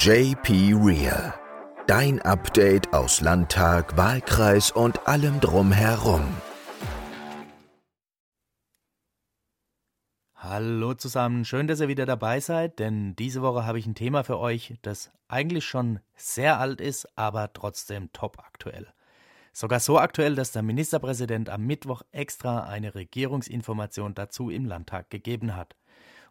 JP Real. Dein Update aus Landtag, Wahlkreis und allem drumherum. Hallo zusammen, schön, dass ihr wieder dabei seid, denn diese Woche habe ich ein Thema für euch, das eigentlich schon sehr alt ist, aber trotzdem top aktuell. Sogar so aktuell, dass der Ministerpräsident am Mittwoch extra eine Regierungsinformation dazu im Landtag gegeben hat.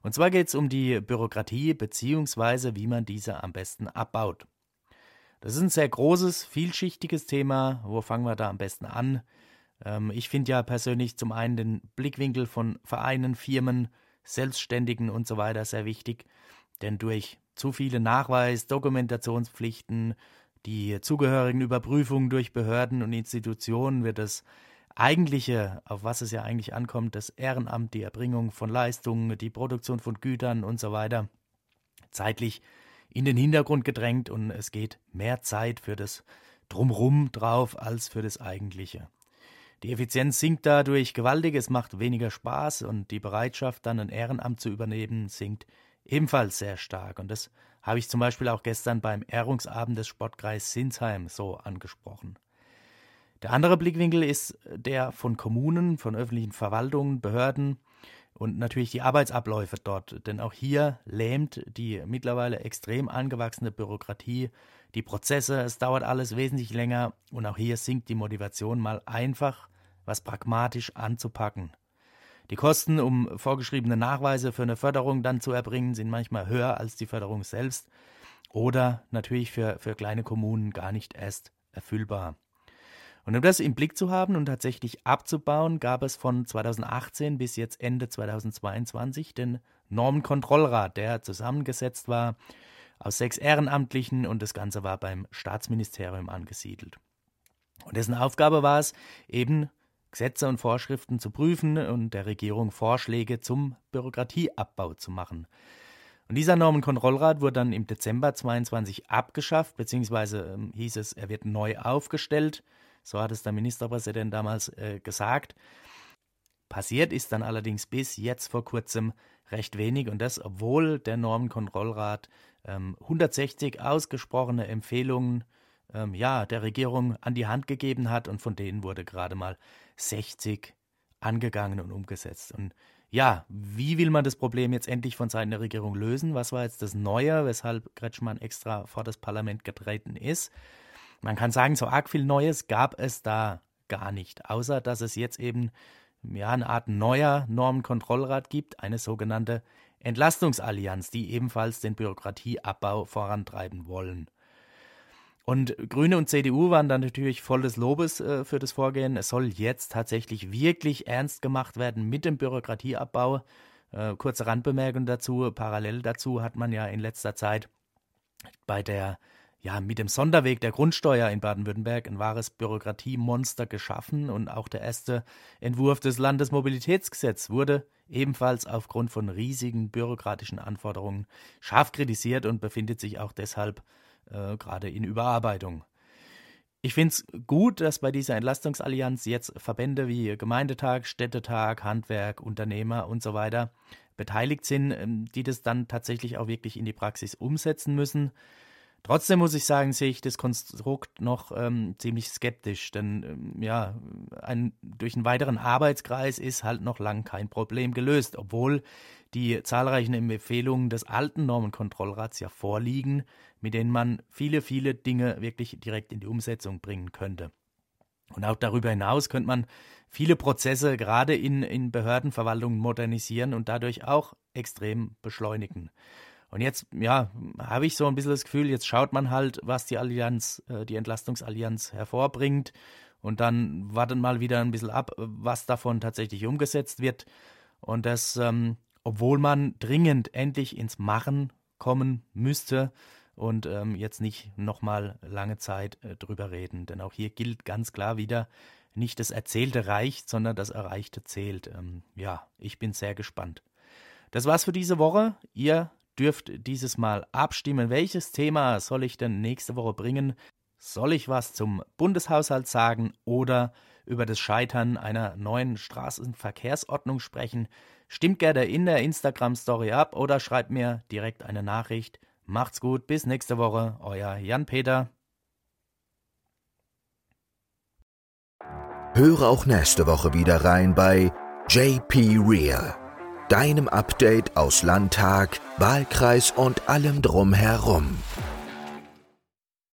Und zwar geht es um die Bürokratie bzw. wie man diese am besten abbaut. Das ist ein sehr großes, vielschichtiges Thema. Wo fangen wir da am besten an? Ähm, ich finde ja persönlich zum einen den Blickwinkel von Vereinen, Firmen, Selbstständigen und so weiter sehr wichtig, denn durch zu viele Nachweis, Dokumentationspflichten, die zugehörigen Überprüfungen durch Behörden und Institutionen wird das eigentliche, auf was es ja eigentlich ankommt, das Ehrenamt, die Erbringung von Leistungen, die Produktion von Gütern und so weiter, zeitlich in den Hintergrund gedrängt und es geht mehr Zeit für das Drumrum drauf als für das Eigentliche. Die Effizienz sinkt dadurch gewaltig, es macht weniger Spaß und die Bereitschaft, dann ein Ehrenamt zu übernehmen, sinkt ebenfalls sehr stark. Und das habe ich zum Beispiel auch gestern beim Ehrungsabend des Sportkreis Sinsheim so angesprochen. Der andere Blickwinkel ist der von Kommunen, von öffentlichen Verwaltungen, Behörden und natürlich die Arbeitsabläufe dort. Denn auch hier lähmt die mittlerweile extrem angewachsene Bürokratie die Prozesse. Es dauert alles wesentlich länger und auch hier sinkt die Motivation, mal einfach was pragmatisch anzupacken. Die Kosten, um vorgeschriebene Nachweise für eine Förderung dann zu erbringen, sind manchmal höher als die Förderung selbst oder natürlich für, für kleine Kommunen gar nicht erst erfüllbar. Und um das im Blick zu haben und tatsächlich abzubauen, gab es von 2018 bis jetzt Ende 2022 den Normenkontrollrat, der zusammengesetzt war aus sechs Ehrenamtlichen und das Ganze war beim Staatsministerium angesiedelt. Und dessen Aufgabe war es, eben Gesetze und Vorschriften zu prüfen und der Regierung Vorschläge zum Bürokratieabbau zu machen. Und dieser Normenkontrollrat wurde dann im Dezember 22 abgeschafft, beziehungsweise ähm, hieß es, er wird neu aufgestellt. So hat es der Ministerpräsident damals äh, gesagt. Passiert ist dann allerdings bis jetzt vor kurzem recht wenig und das, obwohl der Normenkontrollrat ähm, 160 ausgesprochene Empfehlungen ähm, ja, der Regierung an die Hand gegeben hat und von denen wurde gerade mal 60 angegangen und umgesetzt. Und ja, wie will man das Problem jetzt endlich von Seiten der Regierung lösen? Was war jetzt das Neue, weshalb Kretschmann extra vor das Parlament getreten ist? Man kann sagen, so arg viel Neues gab es da gar nicht, außer dass es jetzt eben ja, eine Art neuer Normenkontrollrat gibt, eine sogenannte Entlastungsallianz, die ebenfalls den Bürokratieabbau vorantreiben wollen. Und Grüne und CDU waren dann natürlich voll des Lobes äh, für das Vorgehen. Es soll jetzt tatsächlich wirklich ernst gemacht werden mit dem Bürokratieabbau. Äh, kurze Randbemerkung dazu. Parallel dazu hat man ja in letzter Zeit bei der ja, mit dem Sonderweg der Grundsteuer in Baden-Württemberg ein wahres Bürokratiemonster geschaffen und auch der erste Entwurf des Landesmobilitätsgesetzes wurde ebenfalls aufgrund von riesigen bürokratischen Anforderungen scharf kritisiert und befindet sich auch deshalb äh, gerade in Überarbeitung. Ich finde es gut, dass bei dieser Entlastungsallianz jetzt Verbände wie Gemeindetag, Städtetag, Handwerk, Unternehmer und so weiter beteiligt sind, ähm, die das dann tatsächlich auch wirklich in die Praxis umsetzen müssen. Trotzdem muss ich sagen, sehe ich das Konstrukt noch ähm, ziemlich skeptisch, denn ähm, ja, ein, durch einen weiteren Arbeitskreis ist halt noch lang kein Problem gelöst, obwohl die zahlreichen Empfehlungen des alten Normenkontrollrats ja vorliegen, mit denen man viele, viele Dinge wirklich direkt in die Umsetzung bringen könnte. Und auch darüber hinaus könnte man viele Prozesse gerade in, in Behördenverwaltungen modernisieren und dadurch auch extrem beschleunigen. Und jetzt, ja, habe ich so ein bisschen das Gefühl, jetzt schaut man halt, was die Allianz, äh, die Entlastungsallianz hervorbringt. Und dann wartet mal wieder ein bisschen ab, was davon tatsächlich umgesetzt wird. Und das, ähm, obwohl man dringend endlich ins Machen kommen müsste und ähm, jetzt nicht nochmal lange Zeit äh, drüber reden. Denn auch hier gilt ganz klar wieder, nicht das Erzählte reicht, sondern das Erreichte zählt. Ähm, ja, ich bin sehr gespannt. Das war's für diese Woche. Ihr dürft dieses Mal abstimmen. Welches Thema soll ich denn nächste Woche bringen? Soll ich was zum Bundeshaushalt sagen oder über das Scheitern einer neuen Straßenverkehrsordnung sprechen? Stimmt gerne in der Instagram-Story ab oder schreibt mir direkt eine Nachricht. Macht's gut, bis nächste Woche, euer Jan-Peter. Höre auch nächste Woche wieder rein bei JP Real, deinem Update aus Landtag, Wahlkreis und allem drumherum.